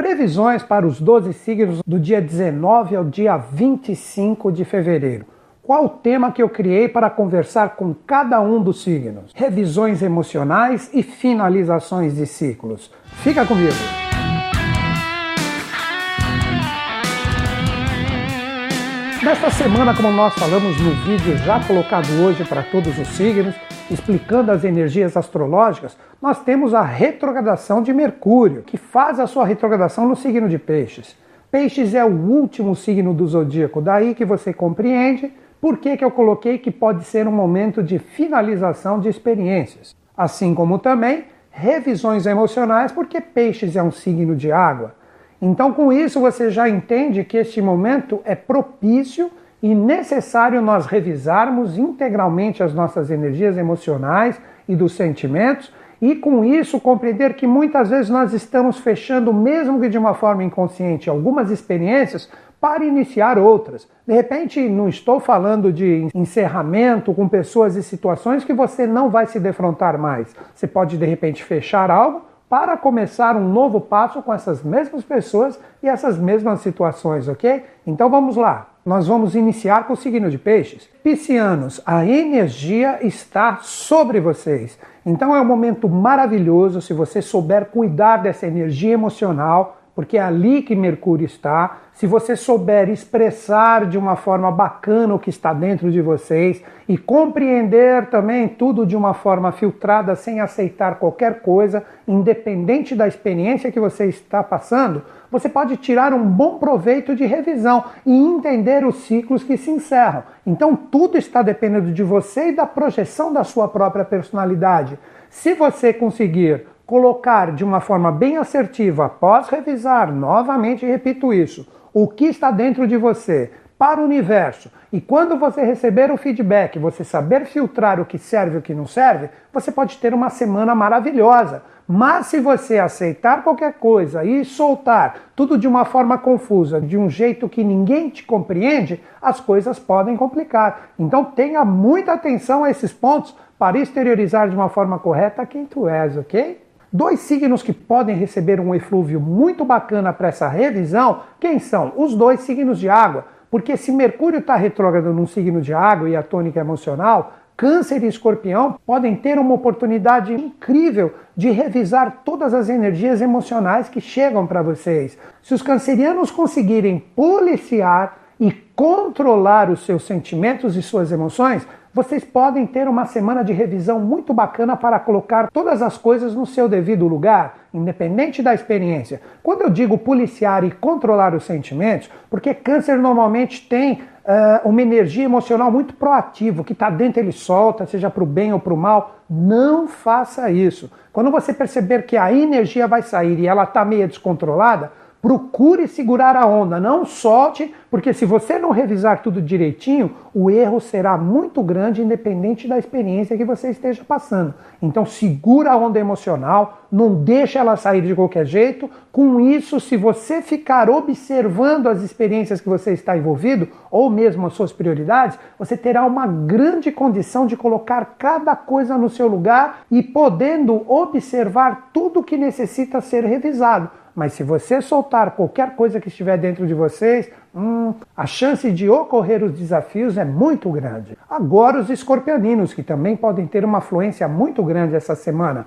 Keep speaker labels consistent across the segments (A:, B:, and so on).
A: previsões para os 12 signos do dia 19 ao dia 25 de fevereiro. Qual o tema que eu criei para conversar com cada um dos signos? Revisões emocionais e finalizações de ciclos. Fica comigo! Nesta semana, como nós falamos no vídeo já colocado hoje para todos os signos, explicando as energias astrológicas, nós temos a retrogradação de Mercúrio, que faz a sua retrogradação no signo de Peixes. Peixes é o último signo do zodíaco, daí que você compreende por que, que eu coloquei que pode ser um momento de finalização de experiências. Assim como também revisões emocionais, porque Peixes é um signo de água. Então, com isso, você já entende que este momento é propício e necessário nós revisarmos integralmente as nossas energias emocionais e dos sentimentos e com isso compreender que muitas vezes nós estamos fechando, mesmo que de uma forma inconsciente, algumas experiências para iniciar outras. De repente, não estou falando de encerramento com pessoas e situações que você não vai se defrontar mais. Você pode de repente fechar algo para começar um novo passo com essas mesmas pessoas e essas mesmas situações, ok? Então vamos lá. Nós vamos iniciar com o signo de Peixes. Piscianos, a energia está sobre vocês. Então é um momento maravilhoso se você souber cuidar dessa energia emocional porque é ali que Mercúrio está. Se você souber expressar de uma forma bacana o que está dentro de vocês e compreender também tudo de uma forma filtrada, sem aceitar qualquer coisa, independente da experiência que você está passando, você pode tirar um bom proveito de revisão e entender os ciclos que se encerram. Então, tudo está dependendo de você e da projeção da sua própria personalidade. Se você conseguir colocar de uma forma bem assertiva, após revisar, novamente repito isso, o que está dentro de você para o universo. E quando você receber o feedback, você saber filtrar o que serve e o que não serve, você pode ter uma semana maravilhosa. Mas se você aceitar qualquer coisa e soltar tudo de uma forma confusa, de um jeito que ninguém te compreende, as coisas podem complicar. Então tenha muita atenção a esses pontos para exteriorizar de uma forma correta quem tu és, ok? Dois signos que podem receber um eflúvio muito bacana para essa revisão, quem são? Os dois signos de água. Porque se Mercúrio está retrógrado num signo de água e a tônica emocional, Câncer e Escorpião podem ter uma oportunidade incrível de revisar todas as energias emocionais que chegam para vocês. Se os cancerianos conseguirem policiar e controlar os seus sentimentos e suas emoções, vocês podem ter uma semana de revisão muito bacana para colocar todas as coisas no seu devido lugar, independente da experiência. Quando eu digo policiar e controlar os sentimentos, porque câncer normalmente tem uh, uma energia emocional muito proativa, que está dentro ele solta, seja para o bem ou para o mal. Não faça isso. Quando você perceber que a energia vai sair e ela está meio descontrolada, Procure segurar a onda, não solte, porque se você não revisar tudo direitinho, o erro será muito grande, independente da experiência que você esteja passando. Então, segura a onda emocional, não deixa ela sair de qualquer jeito. Com isso, se você ficar observando as experiências que você está envolvido, ou mesmo as suas prioridades, você terá uma grande condição de colocar cada coisa no seu lugar e podendo observar tudo que necessita ser revisado mas se você soltar qualquer coisa que estiver dentro de vocês, hum, a chance de ocorrer os desafios é muito grande. Agora, os escorpianinos, que também podem ter uma afluência muito grande essa semana.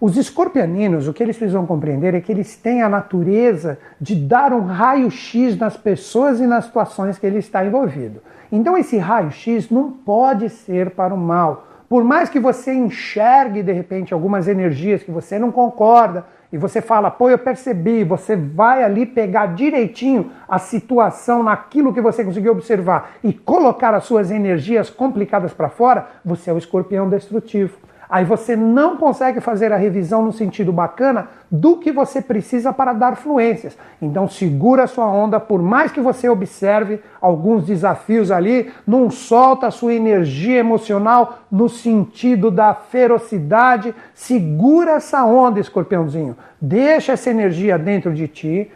A: Os escorpianinos, o que eles precisam compreender é que eles têm a natureza de dar um raio-x nas pessoas e nas situações que ele está envolvido. Então, esse raio-x não pode ser para o mal. Por mais que você enxergue de repente algumas energias que você não concorda, e você fala, pô, eu percebi, você vai ali pegar direitinho a situação naquilo que você conseguiu observar e colocar as suas energias complicadas para fora, você é o escorpião destrutivo. Aí você não consegue fazer a revisão no sentido bacana do que você precisa para dar fluências. Então segura a sua onda, por mais que você observe alguns desafios ali, não solta a sua energia emocional no sentido da ferocidade. Segura essa onda, escorpiãozinho. Deixa essa energia dentro de ti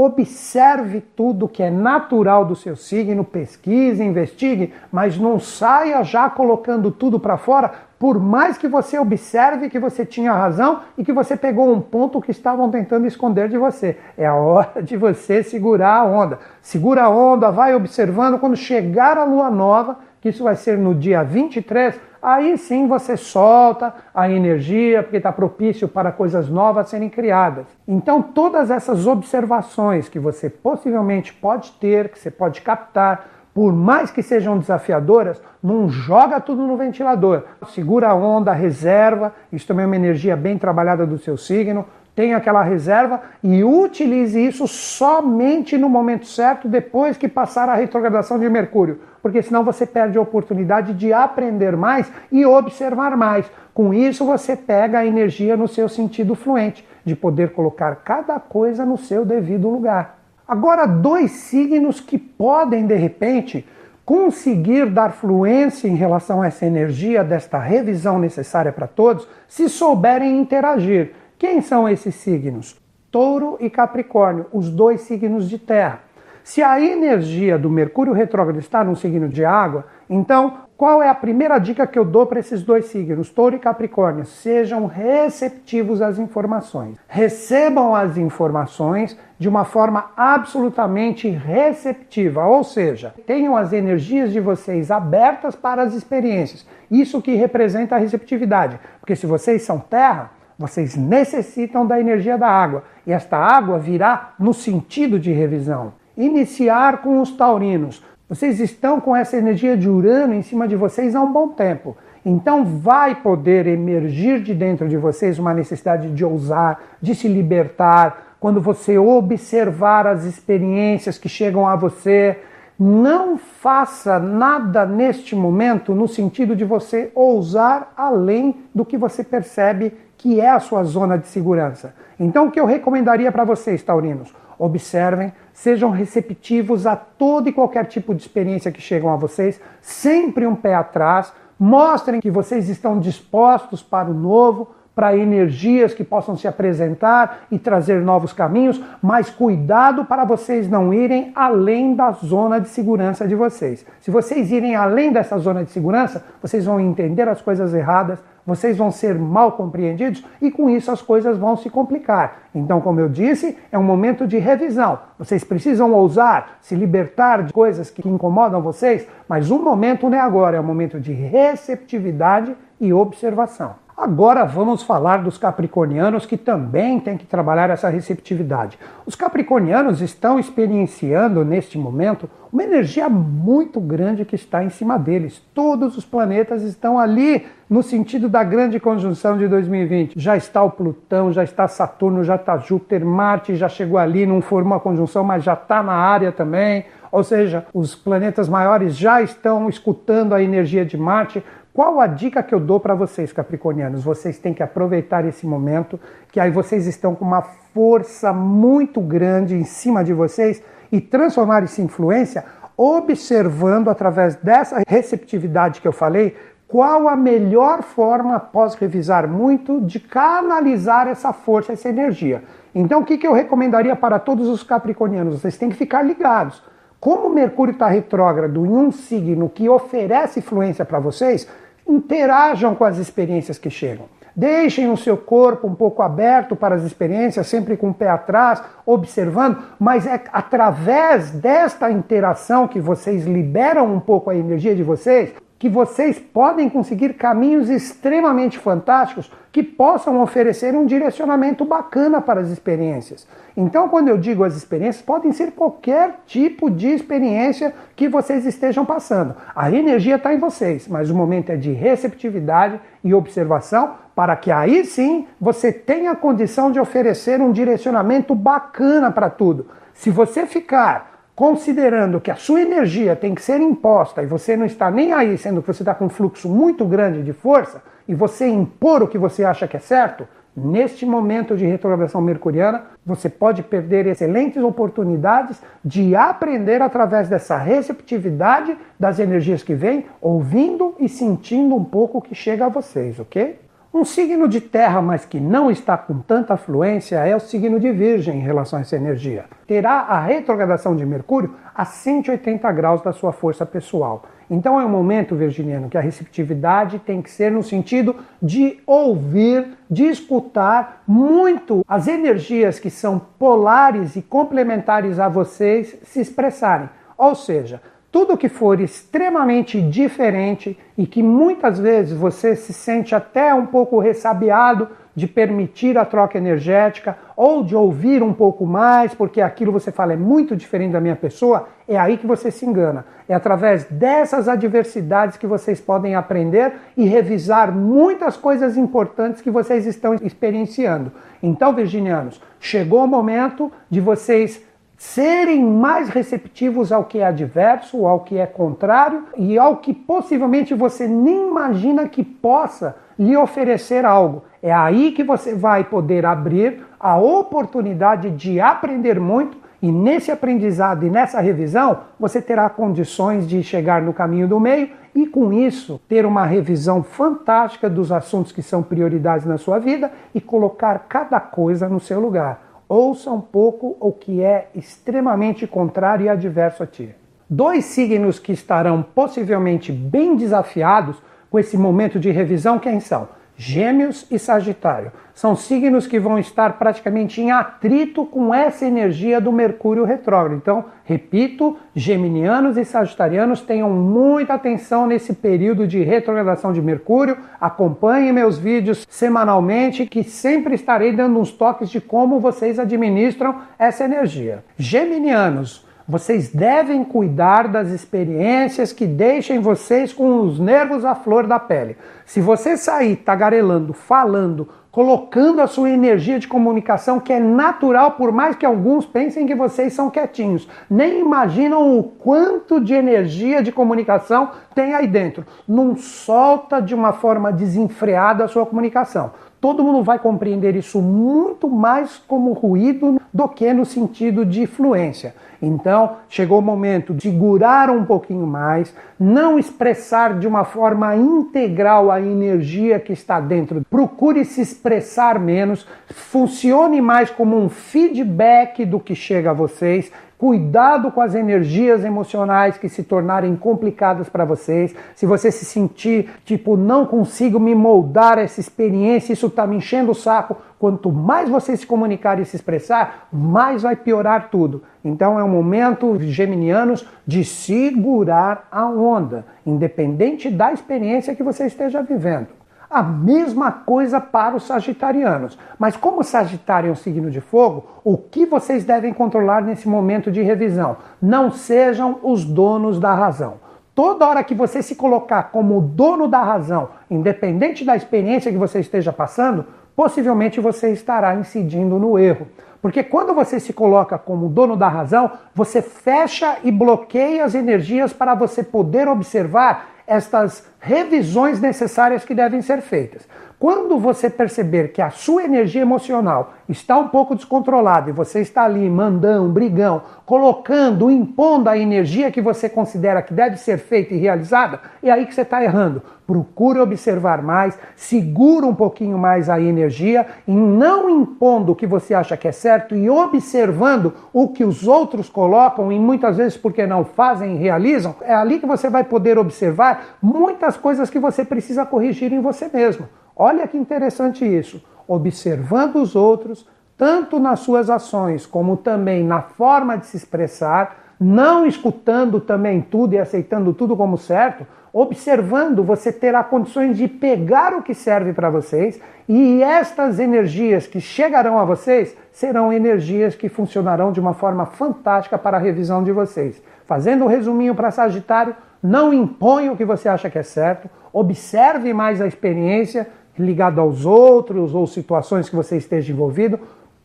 A: Observe tudo que é natural do seu signo, pesquise, investigue, mas não saia já colocando tudo para fora por mais que você observe que você tinha razão e que você pegou um ponto que estavam tentando esconder de você. É a hora de você segurar a onda. Segura a onda, vai observando. Quando chegar a lua nova, que isso vai ser no dia 23, aí sim você solta a energia, porque está propício para coisas novas serem criadas. Então, todas essas observações que você possivelmente pode ter, que você pode captar, por mais que sejam desafiadoras, não joga tudo no ventilador. Segura a onda, reserva, isso também é uma energia bem trabalhada do seu signo. Tenha aquela reserva e utilize isso somente no momento certo, depois que passar a retrogradação de Mercúrio, porque senão você perde a oportunidade de aprender mais e observar mais. Com isso, você pega a energia no seu sentido fluente, de poder colocar cada coisa no seu devido lugar. Agora, dois signos que podem, de repente, conseguir dar fluência em relação a essa energia desta revisão necessária para todos, se souberem interagir. Quem são esses signos? Touro e Capricórnio, os dois signos de terra. Se a energia do Mercúrio retrógrado está no signo de água, então qual é a primeira dica que eu dou para esses dois signos, Touro e Capricórnio? Sejam receptivos às informações. Recebam as informações de uma forma absolutamente receptiva, ou seja, tenham as energias de vocês abertas para as experiências. Isso que representa a receptividade, porque se vocês são terra, vocês necessitam da energia da água, e esta água virá no sentido de revisão iniciar com os taurinos. Vocês estão com essa energia de Urano em cima de vocês há um bom tempo. Então vai poder emergir de dentro de vocês uma necessidade de ousar, de se libertar. Quando você observar as experiências que chegam a você, não faça nada neste momento no sentido de você ousar além do que você percebe que é a sua zona de segurança. Então, o que eu recomendaria para vocês, taurinos? Observem, sejam receptivos a todo e qualquer tipo de experiência que chegam a vocês, sempre um pé atrás, mostrem que vocês estão dispostos para o novo, para energias que possam se apresentar e trazer novos caminhos, mas cuidado para vocês não irem além da zona de segurança de vocês. Se vocês irem além dessa zona de segurança, vocês vão entender as coisas erradas, vocês vão ser mal compreendidos e com isso as coisas vão se complicar. Então, como eu disse, é um momento de revisão. Vocês precisam ousar, se libertar de coisas que incomodam vocês, mas o momento não é agora, é um momento de receptividade e observação. Agora vamos falar dos capricornianos que também têm que trabalhar essa receptividade. Os capricornianos estão experienciando neste momento uma energia muito grande que está em cima deles. Todos os planetas estão ali no sentido da grande conjunção de 2020. Já está o Plutão, já está Saturno, já está Júpiter, Marte já chegou ali, não formou a conjunção, mas já está na área também. Ou seja, os planetas maiores já estão escutando a energia de Marte. Qual a dica que eu dou para vocês, capricornianos? Vocês têm que aproveitar esse momento, que aí vocês estão com uma força muito grande em cima de vocês e transformar em influência, observando através dessa receptividade que eu falei, qual a melhor forma, após revisar muito, de canalizar essa força, essa energia. Então, o que, que eu recomendaria para todos os capricornianos? Vocês têm que ficar ligados. Como Mercúrio está retrógrado em um signo que oferece influência para vocês, interajam com as experiências que chegam. Deixem o seu corpo um pouco aberto para as experiências, sempre com o pé atrás, observando, mas é através desta interação que vocês liberam um pouco a energia de vocês, que vocês podem conseguir caminhos extremamente fantásticos que possam oferecer um direcionamento bacana para as experiências. Então, quando eu digo as experiências, podem ser qualquer tipo de experiência que vocês estejam passando. A energia está em vocês, mas o momento é de receptividade e observação para que aí sim você tenha condição de oferecer um direcionamento bacana para tudo. Se você ficar considerando que a sua energia tem que ser imposta e você não está nem aí, sendo que você está com um fluxo muito grande de força, e você impor o que você acha que é certo, neste momento de retrogradação mercuriana, você pode perder excelentes oportunidades de aprender através dessa receptividade das energias que vêm, ouvindo e sentindo um pouco o que chega a vocês, ok? Um signo de terra, mas que não está com tanta fluência, é o signo de Virgem em relação a essa energia. Terá a retrogradação de Mercúrio a 180 graus da sua força pessoal. Então é um momento, virginiano, que a receptividade tem que ser no sentido de ouvir, de escutar muito as energias que são polares e complementares a vocês se expressarem. Ou seja, tudo que for extremamente diferente e que muitas vezes você se sente até um pouco ressabiado de permitir a troca energética ou de ouvir um pouco mais, porque aquilo você fala é muito diferente da minha pessoa, é aí que você se engana. É através dessas adversidades que vocês podem aprender e revisar muitas coisas importantes que vocês estão experienciando. Então, virginianos, chegou o momento de vocês serem mais receptivos ao que é adverso, ao que é contrário e ao que possivelmente você nem imagina que possa lhe oferecer algo. É aí que você vai poder abrir a oportunidade de aprender muito e nesse aprendizado e nessa revisão você terá condições de chegar no caminho do meio e com isso ter uma revisão fantástica dos assuntos que são prioridades na sua vida e colocar cada coisa no seu lugar. Ouça um pouco o que é extremamente contrário e adverso a ti. Dois signos que estarão possivelmente bem desafiados com esse momento de revisão, quem são? Gêmeos e Sagitário. São signos que vão estar praticamente em atrito com essa energia do Mercúrio retrógrado. Então, repito, geminianos e sagitarianos tenham muita atenção nesse período de retrogradação de Mercúrio. Acompanhem meus vídeos semanalmente, que sempre estarei dando uns toques de como vocês administram essa energia. Geminianos, vocês devem cuidar das experiências que deixem vocês com os nervos à flor da pele. Se você sair tagarelando, falando, colocando a sua energia de comunicação, que é natural, por mais que alguns pensem que vocês são quietinhos, nem imaginam o quanto de energia de comunicação tem aí dentro. Não solta de uma forma desenfreada a sua comunicação. Todo mundo vai compreender isso muito mais como ruído do que no sentido de fluência. Então, chegou o momento de segurar um pouquinho mais, não expressar de uma forma integral a energia que está dentro. Procure se expressar menos, funcione mais como um feedback do que chega a vocês Cuidado com as energias emocionais que se tornarem complicadas para vocês. Se você se sentir tipo, não consigo me moldar essa experiência, isso está me enchendo o saco. Quanto mais você se comunicar e se expressar, mais vai piorar tudo. Então é um momento, geminianos, de segurar a onda, independente da experiência que você esteja vivendo. A mesma coisa para os sagitarianos. Mas como Sagitário é um signo de fogo, o que vocês devem controlar nesse momento de revisão? Não sejam os donos da razão. Toda hora que você se colocar como dono da razão, independente da experiência que você esteja passando, possivelmente você estará incidindo no erro. Porque quando você se coloca como dono da razão, você fecha e bloqueia as energias para você poder observar estas revisões necessárias que devem ser feitas. Quando você perceber que a sua energia emocional está um pouco descontrolada e você está ali mandando, brigão, colocando, impondo a energia que você considera que deve ser feita e realizada, é aí que você está errando. Procure observar mais, segura um pouquinho mais a energia e não impondo o que você acha que é certo e observando o que os outros colocam e muitas vezes porque não fazem e realizam. É ali que você vai poder observar muitas coisas que você precisa corrigir em você mesmo. Olha que interessante isso. Observando os outros, tanto nas suas ações como também na forma de se expressar, não escutando também tudo e aceitando tudo como certo, observando, você terá condições de pegar o que serve para vocês e estas energias que chegarão a vocês serão energias que funcionarão de uma forma fantástica para a revisão de vocês. Fazendo um resuminho para Sagitário, não imponha o que você acha que é certo, observe mais a experiência ligado aos outros ou situações que você esteja envolvido,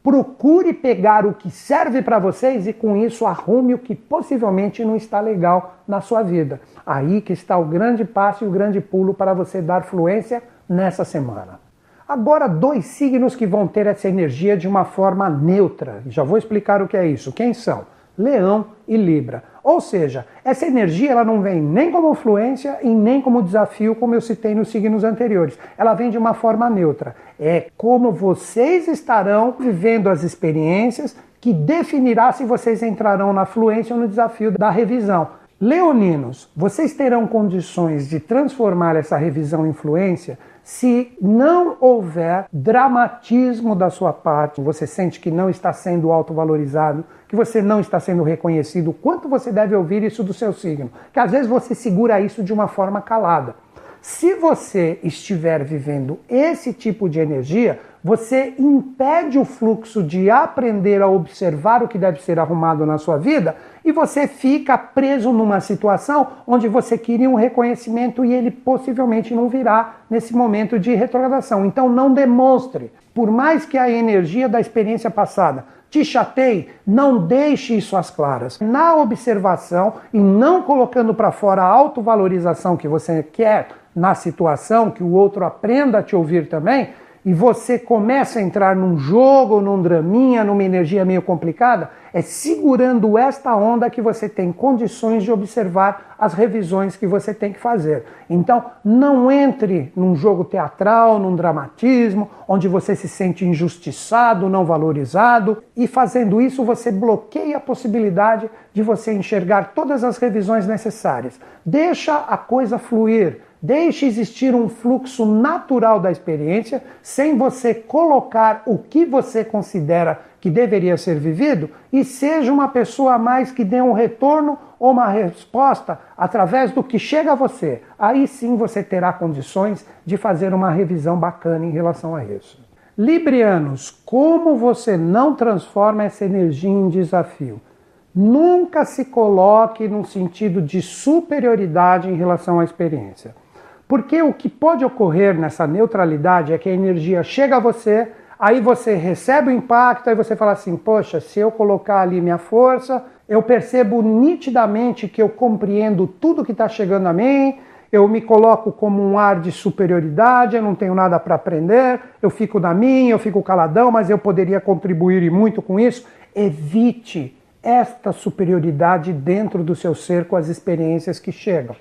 A: procure pegar o que serve para vocês e com isso arrume o que possivelmente não está legal na sua vida. Aí que está o grande passo e o grande pulo para você dar fluência nessa semana. Agora, dois signos que vão ter essa energia de uma forma neutra. Já vou explicar o que é isso. Quem são? Leão e Libra. Ou seja, essa energia ela não vem nem como fluência e nem como desafio, como eu citei nos signos anteriores. Ela vem de uma forma neutra. É como vocês estarão vivendo as experiências que definirá se vocês entrarão na fluência ou no desafio da revisão. Leoninos, vocês terão condições de transformar essa revisão em influência se não houver dramatismo da sua parte, você sente que não está sendo autovalorizado, que você não está sendo reconhecido, quanto você deve ouvir isso do seu signo? Que às vezes você segura isso de uma forma calada. Se você estiver vivendo esse tipo de energia, você impede o fluxo de aprender a observar o que deve ser arrumado na sua vida e você fica preso numa situação onde você queria um reconhecimento e ele possivelmente não virá nesse momento de retrogradação. Então não demonstre, por mais que a energia da experiência passada te chateie, não deixe isso às claras. Na observação e não colocando para fora a autovalorização que você quer na situação, que o outro aprenda a te ouvir também, e você começa a entrar num jogo, num draminha, numa energia meio complicada, é segurando esta onda que você tem condições de observar as revisões que você tem que fazer. Então, não entre num jogo teatral, num dramatismo, onde você se sente injustiçado, não valorizado, e fazendo isso você bloqueia a possibilidade de você enxergar todas as revisões necessárias. Deixa a coisa fluir Deixe existir um fluxo natural da experiência, sem você colocar o que você considera que deveria ser vivido, e seja uma pessoa a mais que dê um retorno ou uma resposta através do que chega a você. Aí sim você terá condições de fazer uma revisão bacana em relação a isso. Librianos, como você não transforma essa energia em desafio? Nunca se coloque num sentido de superioridade em relação à experiência. Porque o que pode ocorrer nessa neutralidade é que a energia chega a você, aí você recebe o impacto, aí você fala assim: poxa, se eu colocar ali minha força, eu percebo nitidamente que eu compreendo tudo que está chegando a mim, eu me coloco como um ar de superioridade, eu não tenho nada para aprender, eu fico na minha, eu fico caladão, mas eu poderia contribuir muito com isso. Evite esta superioridade dentro do seu ser com as experiências que chegam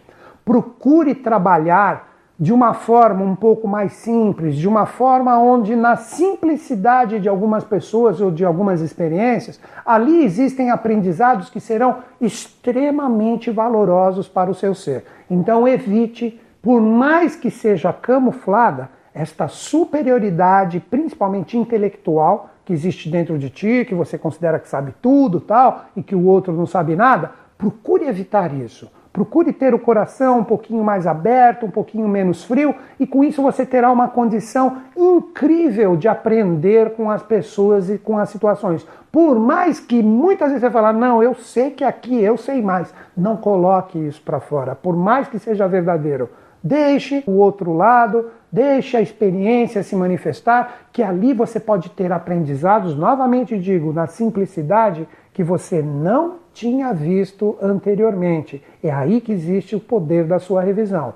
A: procure trabalhar de uma forma um pouco mais simples, de uma forma onde, na simplicidade de algumas pessoas ou de algumas experiências, ali existem aprendizados que serão extremamente valorosos para o seu ser. Então, evite, por mais que seja camuflada, esta superioridade, principalmente intelectual, que existe dentro de ti, que você considera que sabe tudo, tal, e que o outro não sabe nada. Procure evitar isso Procure ter o coração um pouquinho mais aberto, um pouquinho menos frio, e com isso você terá uma condição incrível de aprender com as pessoas e com as situações. Por mais que muitas vezes você fale, não, eu sei que aqui eu sei mais. Não coloque isso para fora, por mais que seja verdadeiro. Deixe o outro lado, deixe a experiência se manifestar, que ali você pode ter aprendizados, novamente digo, na simplicidade, que você não tinha visto anteriormente. É aí que existe o poder da sua revisão.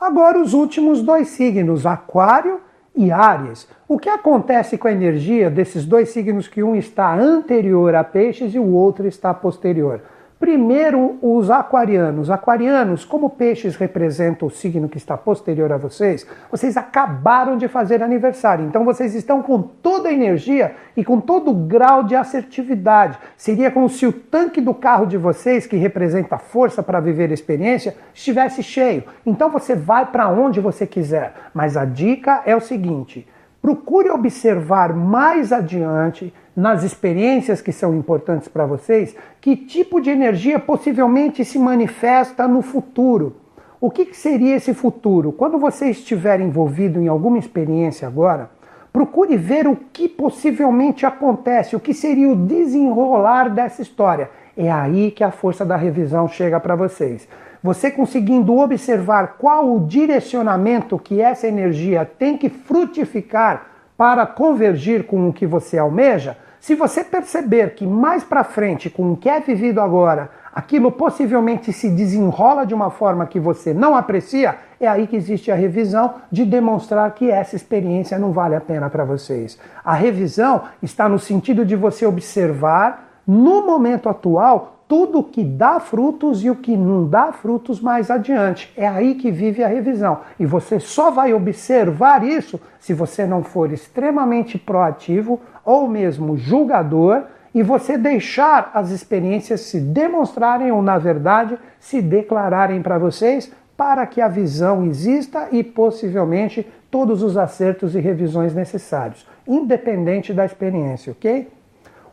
A: Agora, os últimos dois signos, Aquário e Áries. O que acontece com a energia desses dois signos que um está anterior a Peixes e o outro está posterior? Primeiro, os aquarianos. Aquarianos, como peixes representam o signo que está posterior a vocês, vocês acabaram de fazer aniversário. Então vocês estão com toda a energia e com todo o grau de assertividade. Seria como se o tanque do carro de vocês, que representa força para viver a experiência, estivesse cheio. Então você vai para onde você quiser. Mas a dica é o seguinte: procure observar mais adiante nas experiências que são importantes para vocês, que tipo de energia possivelmente se manifesta no futuro. O que, que seria esse futuro? Quando você estiver envolvido em alguma experiência agora, procure ver o que possivelmente acontece, o que seria o desenrolar dessa história. É aí que a força da revisão chega para vocês. Você conseguindo observar qual o direcionamento que essa energia tem que frutificar para convergir com o que você almeja, se você perceber que mais para frente, com o que é vivido agora, aquilo possivelmente se desenrola de uma forma que você não aprecia, é aí que existe a revisão de demonstrar que essa experiência não vale a pena para vocês. A revisão está no sentido de você observar no momento atual tudo que dá frutos e o que não dá frutos mais adiante. É aí que vive a revisão. E você só vai observar isso se você não for extremamente proativo ou mesmo julgador e você deixar as experiências se demonstrarem ou, na verdade, se declararem para vocês para que a visão exista e possivelmente todos os acertos e revisões necessários, independente da experiência, ok?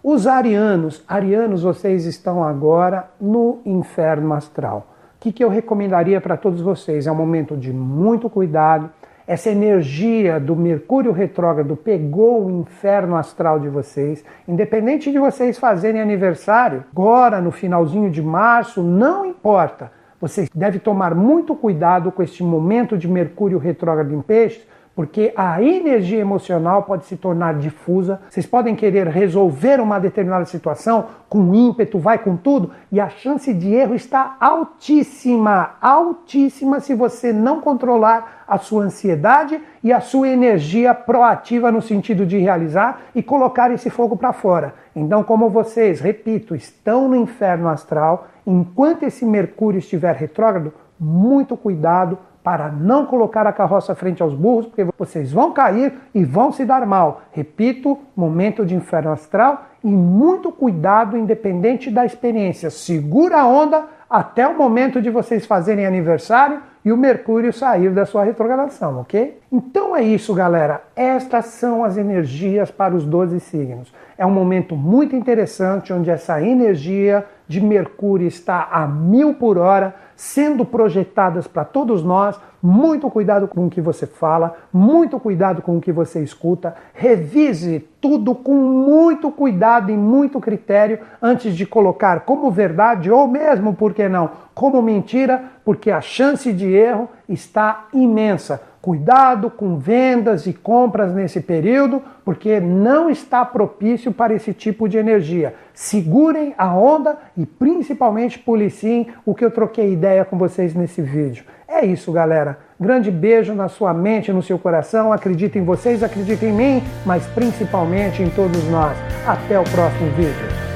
A: Os arianos, arianos, vocês estão agora no inferno astral. O que, que eu recomendaria para todos vocês? É um momento de muito cuidado. Essa energia do Mercúrio retrógrado pegou o inferno astral de vocês. Independente de vocês fazerem aniversário, agora no finalzinho de março, não importa. Você deve tomar muito cuidado com este momento de Mercúrio retrógrado em peixes, porque a energia emocional pode se tornar difusa. Vocês podem querer resolver uma determinada situação com ímpeto, vai com tudo, e a chance de erro está altíssima, altíssima se você não controlar a sua ansiedade e a sua energia proativa no sentido de realizar e colocar esse fogo para fora. Então, como vocês, repito, estão no inferno astral, enquanto esse Mercúrio estiver retrógrado, muito cuidado para não colocar a carroça frente aos burros, porque vocês vão cair e vão se dar mal. Repito, momento de inferno astral e muito cuidado, independente da experiência. Segura a onda até o momento de vocês fazerem aniversário e o Mercúrio sair da sua retrogradação, ok? Então é isso, galera. Estas são as energias para os 12 signos. É um momento muito interessante onde essa energia de Mercúrio está a mil por hora sendo projetadas para todos nós. Muito cuidado com o que você fala, muito cuidado com o que você escuta. Revise tudo com muito cuidado e muito critério antes de colocar como verdade ou mesmo, por que não, como mentira, porque a chance de erro está imensa. Cuidado com vendas e compras nesse período, porque não está propício para esse tipo de energia. Segurem a onda e principalmente policiem o que eu troquei ideia com vocês nesse vídeo. É isso, galera. Grande beijo na sua mente, no seu coração. Acredito em vocês, acredito em mim, mas principalmente em todos nós. Até o próximo vídeo.